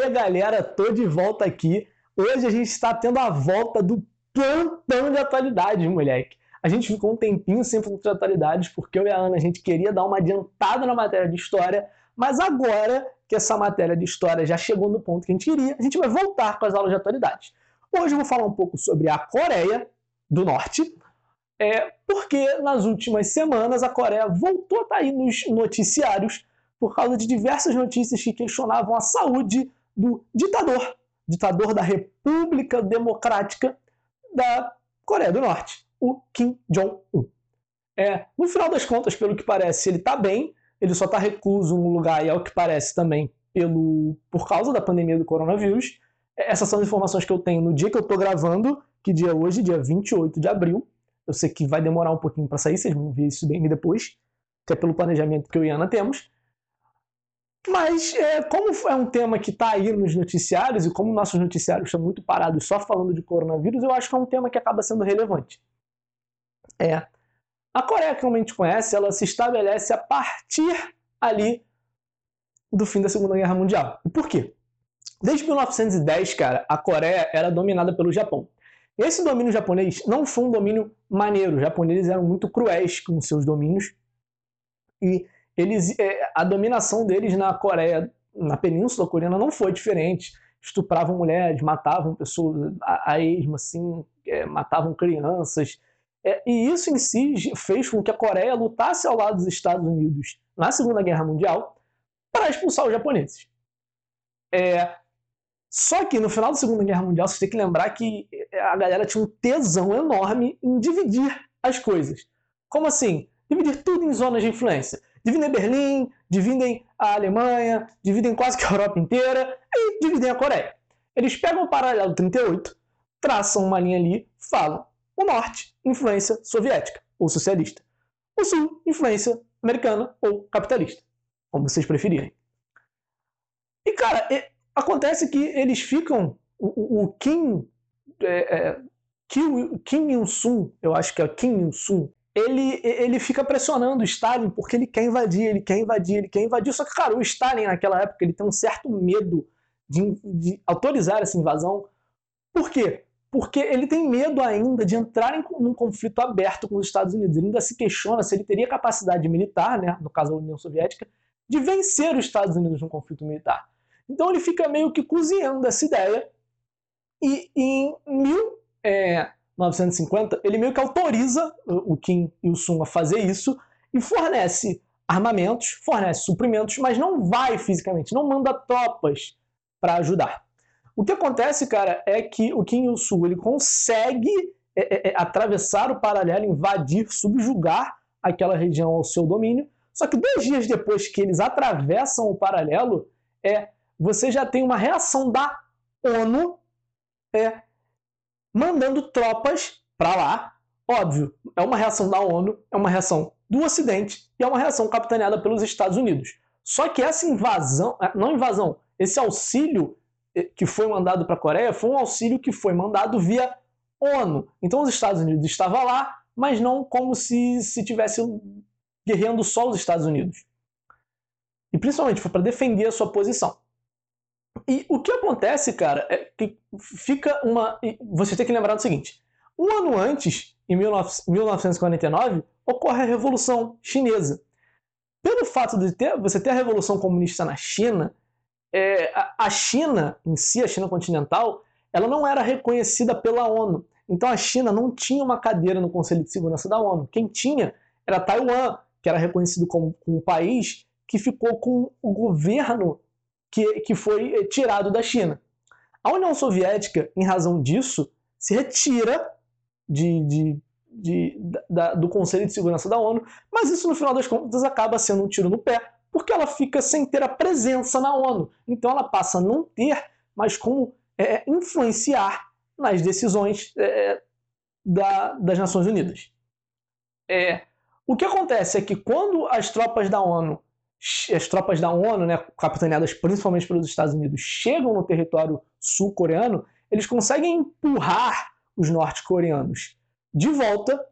aí, galera, tô de volta aqui. Hoje a gente está tendo a volta do plantão de atualidades, moleque. A gente ficou um tempinho sem plantão de atualidades porque eu e a Ana a gente queria dar uma adiantada na matéria de história, mas agora que essa matéria de história já chegou no ponto que a gente queria, a gente vai voltar com as aulas de atualidades. Hoje eu vou falar um pouco sobre a Coreia do Norte, é, porque nas últimas semanas a Coreia voltou a estar aí nos noticiários por causa de diversas notícias que questionavam a saúde do ditador, ditador da República Democrática da Coreia do Norte, o Kim Jong-un. É, no final das contas, pelo que parece, ele está bem, ele só está recluso num lugar, e ao que parece também, pelo, por causa da pandemia do coronavírus. Essas são as informações que eu tenho no dia que eu estou gravando, que dia é hoje, dia 28 de abril. Eu sei que vai demorar um pouquinho para sair, vocês vão ver isso bem depois, que é pelo planejamento que eu e Ana temos. Mas, é, como é um tema que está aí nos noticiários, e como nossos noticiários estão muito parados só falando de coronavírus, eu acho que é um tema que acaba sendo relevante. É. A Coreia, que a gente conhece, ela se estabelece a partir ali do fim da Segunda Guerra Mundial. E por quê? Desde 1910, cara, a Coreia era dominada pelo Japão. Esse domínio japonês não foi um domínio maneiro. Os japoneses eram muito cruéis com seus domínios. E eles, é, a dominação deles na Coreia, na Península Coreana, não foi diferente. Estupravam mulheres, matavam pessoas a, a esmo, assim, é, matavam crianças. É, e isso em si fez com que a Coreia lutasse ao lado dos Estados Unidos na Segunda Guerra Mundial para expulsar os japoneses. É, só que no final da Segunda Guerra Mundial, você tem que lembrar que a galera tinha um tesão enorme em dividir as coisas. Como assim? Dividir tudo em zonas de influência dividem Berlim, dividem a Alemanha, dividem quase que a Europa inteira e dividem a Coreia. Eles pegam o paralelo 38, traçam uma linha ali, falam o norte, influência soviética ou socialista. O sul, influência americana ou capitalista, como vocês preferirem. E cara, acontece que eles ficam. O, o Kim, é, é, Kim, Kim Il-sung, eu acho que é Kim Il-sung, ele, ele fica pressionando o Stalin porque ele quer invadir, ele quer invadir, ele quer invadir. Só que, cara, o Stalin naquela época ele tem um certo medo de, de autorizar essa invasão. Por quê? Porque ele tem medo ainda de entrar em um conflito aberto com os Estados Unidos. Ele ainda se questiona se ele teria capacidade militar, né, no caso da União Soviética, de vencer os Estados Unidos num conflito militar. Então ele fica meio que cozinhando essa ideia. E em mil, é, 1950, ele meio que autoriza o Kim Il-sung a fazer isso e fornece armamentos, fornece suprimentos, mas não vai fisicamente, não manda tropas para ajudar. O que acontece, cara, é que o Kim Il-sung ele consegue é, é, é, atravessar o paralelo, invadir, subjugar aquela região ao seu domínio. Só que dois dias depois que eles atravessam o paralelo, é, você já tem uma reação da ONU é, mandando tropas para lá. Óbvio, é uma reação da ONU, é uma reação do Ocidente e é uma reação capitaneada pelos Estados Unidos. Só que essa invasão, é, não invasão, esse auxílio eh, que foi mandado para a Coreia foi um auxílio que foi mandado via ONU. Então os Estados Unidos estavam lá, mas não como se se tivesse guerreando só os Estados Unidos. E principalmente foi para defender a sua posição. E o que acontece, cara, é que fica uma. Você tem que lembrar do seguinte: um ano antes, em 1949, ocorre a Revolução Chinesa. Pelo fato de ter, você ter a Revolução Comunista na China, é, a China em si, a China continental, ela não era reconhecida pela ONU. Então a China não tinha uma cadeira no Conselho de Segurança da ONU. Quem tinha era Taiwan, que era reconhecido como, um país que ficou com o governo que, que foi eh, tirado da China. A União Soviética, em razão disso, se retira de, de, de, da, do Conselho de Segurança da ONU, mas isso no final das contas acaba sendo um tiro no pé, porque ela fica sem ter a presença na ONU. Então ela passa a não ter mais como é, influenciar nas decisões é, da, das Nações Unidas. É, o que acontece é que quando as tropas da ONU as tropas da ONU, né, capitaneadas principalmente pelos Estados Unidos, chegam no território sul-coreano, eles conseguem empurrar os norte-coreanos de volta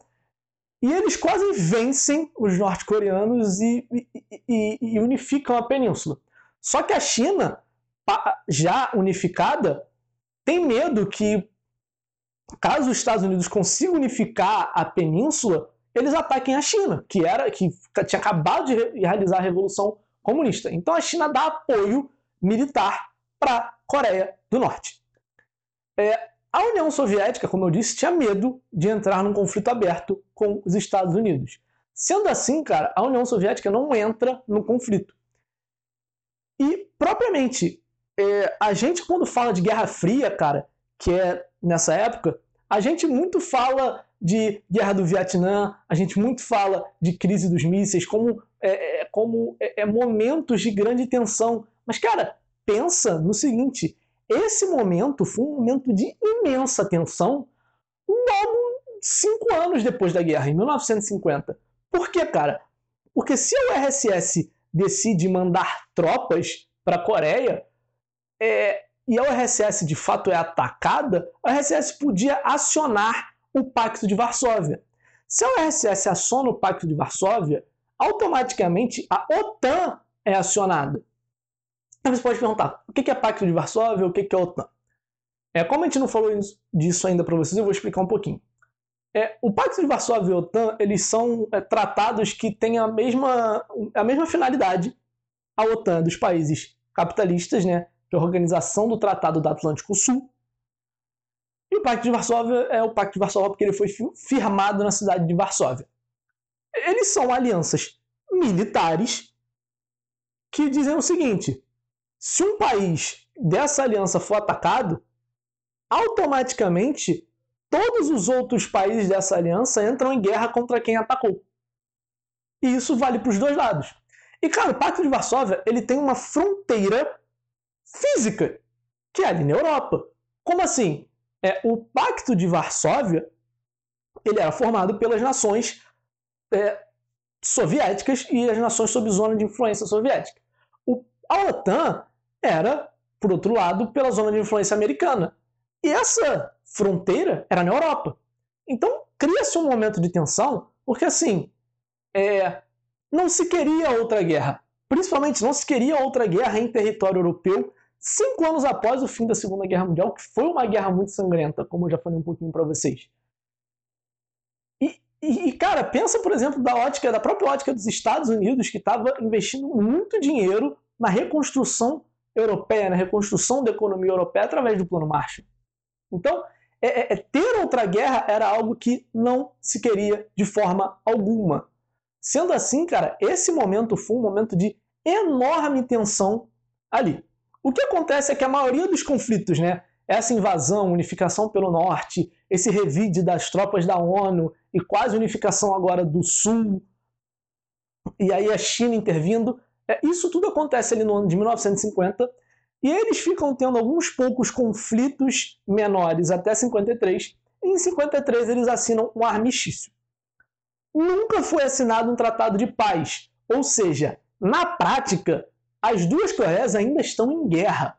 e eles quase vencem os norte-coreanos e, e, e, e, unificam a península. Só que a China já unificada, tem medo que, caso os Estados Unidos consigam unificar a península, eles ataquem a China, que era que tinha acabado de realizar a Revolução Comunista. Então a China dá apoio militar para a Coreia do Norte. É, a União Soviética, como eu disse, tinha medo de entrar num conflito aberto com os Estados Unidos. Sendo assim, cara, a União Soviética não entra no conflito. E, propriamente, é, a gente, quando fala de Guerra Fria, cara, que é nessa época, a gente muito fala de Guerra do Vietnã, a gente muito fala de crise dos mísseis como, é, é como é, é, momentos de grande tensão. Mas, cara, pensa no seguinte: esse momento foi um momento de imensa tensão logo cinco anos depois da guerra, em 1950. Por quê, cara? Porque se o RSS decide mandar tropas para a Coreia é, e a URSS de fato é atacada, a URSS podia acionar o Pacto de Varsóvia. Se a URSS aciona o Pacto de Varsóvia, automaticamente a OTAN é acionada. Aí você pode perguntar, o que é Pacto de Varsóvia, o que é OTAN? É, como a gente não falou disso ainda para vocês, eu vou explicar um pouquinho. É, o Pacto de Varsóvia e a OTAN eles são é, tratados que têm a mesma, a mesma finalidade. A OTAN é dos países capitalistas, né, que é a Organização do Tratado do Atlântico Sul. E o Pacto de Varsóvia é o Pacto de Varsóvia porque ele foi firmado na cidade de Varsóvia. Eles são alianças militares que dizem o seguinte: se um país dessa aliança for atacado, automaticamente todos os outros países dessa aliança entram em guerra contra quem atacou. E isso vale para os dois lados. E, cara, o Pacto de Varsóvia ele tem uma fronteira física, que é ali na Europa. Como assim? É, o Pacto de Varsóvia ele era formado pelas nações é, soviéticas e as nações sob zona de influência soviética. O, a OTAN era, por outro lado, pela zona de influência americana. E essa fronteira era na Europa. Então cria-se um momento de tensão, porque assim, é, não se queria outra guerra. Principalmente não se queria outra guerra em território europeu cinco anos após o fim da Segunda Guerra Mundial, que foi uma guerra muito sangrenta, como eu já falei um pouquinho para vocês. E, e, cara, pensa, por exemplo, da ótica, da própria ótica dos Estados Unidos, que estava investindo muito dinheiro na reconstrução europeia, na reconstrução da economia europeia através do Plano Marshall. Então, é, é, é, ter outra guerra era algo que não se queria de forma alguma. Sendo assim, cara, esse momento foi um momento de enorme tensão ali. O que acontece é que a maioria dos conflitos, né, essa invasão, unificação pelo norte, esse revide das tropas da ONU e quase unificação agora do sul, e aí a China intervindo, é, isso tudo acontece ali no ano de 1950 e eles ficam tendo alguns poucos conflitos menores até 53. E em 53 eles assinam um armistício. Nunca foi assinado um tratado de paz, ou seja, na prática, as duas Coreias ainda estão em guerra.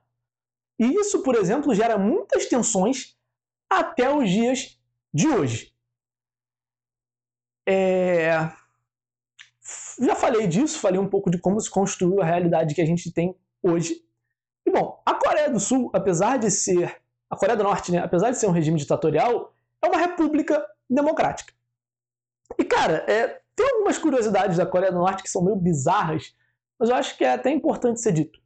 E isso, por exemplo, gera muitas tensões até os dias de hoje. É já falei disso, falei um pouco de como se construiu a realidade que a gente tem hoje. E bom, a Coreia do Sul, apesar de ser. A Coreia do Norte, né? Apesar de ser um regime ditatorial, é uma república democrática. E, cara, é, tem algumas curiosidades da Coreia do Norte que são meio bizarras, mas eu acho que é até importante ser dito.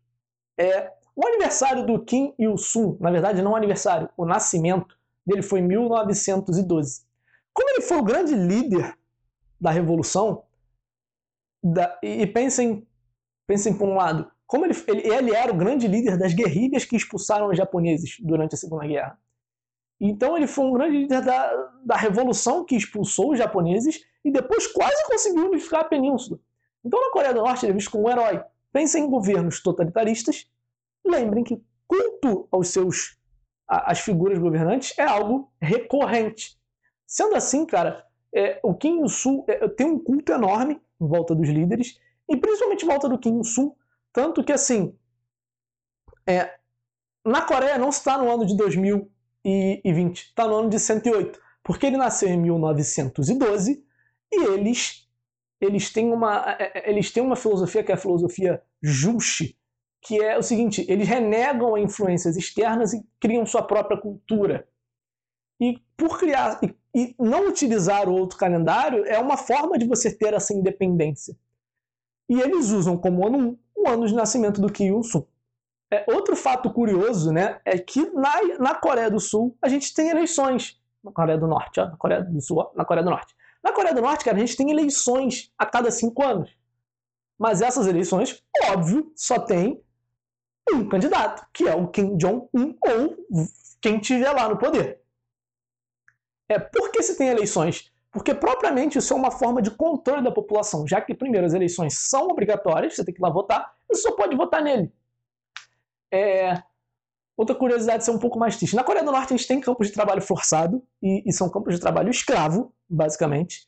É, o aniversário do Kim Il-sung, na verdade não o aniversário, o nascimento dele foi em 1912. Como ele foi o grande líder da revolução, da, e pensem, pensem por um lado, como ele, ele, ele, era o grande líder das guerrilhas que expulsaram os japoneses durante a Segunda Guerra. Então ele foi um grande líder da, da revolução que expulsou os japoneses e depois quase conseguiu unificar a península. Então na Coreia do Norte ele é como um herói. Pensem em governos totalitaristas, lembrem que culto aos seus às figuras governantes é algo recorrente. Sendo assim, cara, é, o Kim Il-sung é, tem um culto enorme em volta dos líderes, e principalmente em volta do Kim Il-sung, tanto que assim, é, na Coreia não está no ano de 2020, está no ano de 108, porque ele nasceu em 1912 e eles eles têm uma é, é, eles têm uma filosofia que é a filosofia Juche, que é o seguinte: eles renegam influências externas e criam sua própria cultura. E por criar e, e não utilizar o outro calendário é uma forma de você ter essa independência. E eles usam como ano 1 o ano de nascimento do Kim Il-sung. É, outro fato curioso né, é que na, na Coreia do Sul a gente tem eleições. Na Coreia do Norte, ó, na Coreia do Sul, ó, na Coreia do Norte. Na Coreia do Norte, cara, a gente tem eleições a cada cinco anos. Mas essas eleições, óbvio, só tem um candidato, que é o Kim Jong-un ou quem estiver lá no poder. É, por que se tem eleições? Porque propriamente isso é uma forma de controle da população, já que primeiro as eleições são obrigatórias, você tem que ir lá votar, você só pode votar nele. É... Outra curiosidade é um pouco mais triste. Na Coreia do Norte gente tem campos de trabalho forçado, e, e são campos de trabalho escravo, basicamente.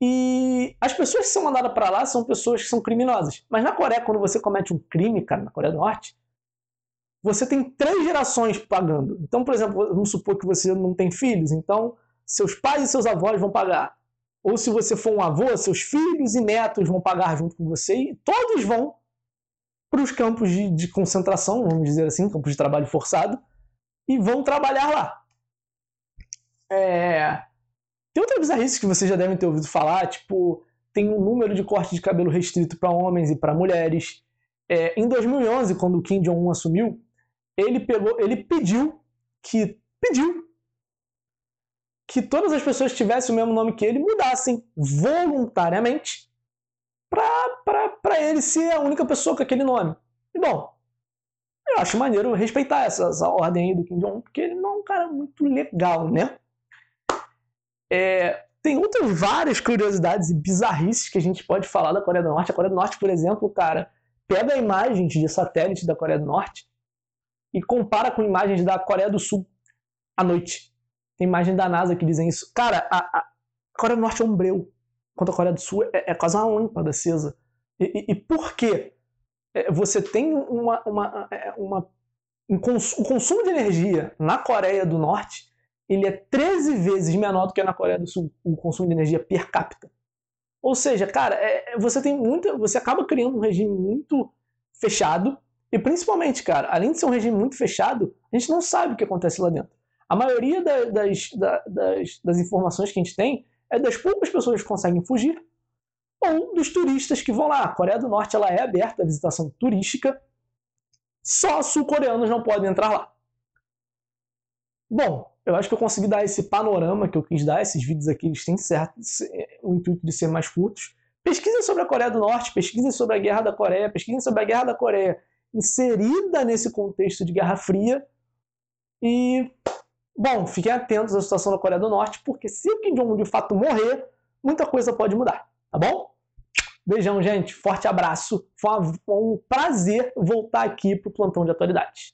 E as pessoas que são mandadas para lá são pessoas que são criminosas. Mas na Coreia, quando você comete um crime, cara, na Coreia do Norte, você tem três gerações pagando. Então, por exemplo, vamos supor que você não tem filhos, então seus pais e seus avós vão pagar. Ou se você for um avô, seus filhos e netos vão pagar junto com você e todos vão para os campos de, de concentração, vamos dizer assim, campos de trabalho forçado, e vão trabalhar lá. É... Tem outra bizarrice que vocês já devem ter ouvido falar, tipo, tem um número de corte de cabelo restrito para homens e para mulheres. É, em 2011, quando o Kim Jong-un assumiu, ele pegou, ele pediu que pediu que todas as pessoas que tivessem o mesmo nome que ele mudassem voluntariamente para ele ser a única pessoa com aquele nome. E bom, eu acho maneiro respeitar essa, essa ordem aí do Kim Jong-un, porque ele não é um cara muito legal, né? É, tem outras várias curiosidades e bizarrices que a gente pode falar da Coreia do Norte. A Coreia do Norte, por exemplo, cara, pega imagens de satélite da Coreia do Norte e compara com imagens da Coreia do Sul à noite. Tem imagem da NASA que dizem isso. Cara, a, a Coreia do Norte é um breu, enquanto a Coreia do Sul é, é quase uma lâmpada acesa. E, e, e por quê? É, você tem uma, uma, é, uma um cons, o consumo de energia na Coreia do Norte ele é 13 vezes menor do que na Coreia do Sul, o consumo de energia per capita. Ou seja, cara, é, é, você tem muita. Você acaba criando um regime muito fechado. E principalmente, cara, além de ser um regime muito fechado, a gente não sabe o que acontece lá dentro. A maioria da, das, da, das, das informações que a gente tem é das poucas pessoas que conseguem fugir ou dos turistas que vão lá. A Coreia do Norte ela é aberta à visitação turística, só sul-coreanos não podem entrar lá. Bom, eu acho que eu consegui dar esse panorama que eu quis dar. Esses vídeos aqui eles têm certo, o intuito de ser mais curtos. Pesquisem sobre a Coreia do Norte, pesquisem sobre a Guerra da Coreia, pesquisem sobre a Guerra da Coreia inserida nesse contexto de Guerra Fria. E, bom, fiquem atentos à situação da Coreia do Norte, porque se o Kim Jong-un de fato morrer, muita coisa pode mudar, tá bom? Beijão, gente. Forte abraço. Foi um prazer voltar aqui para o Plantão de Atualidades.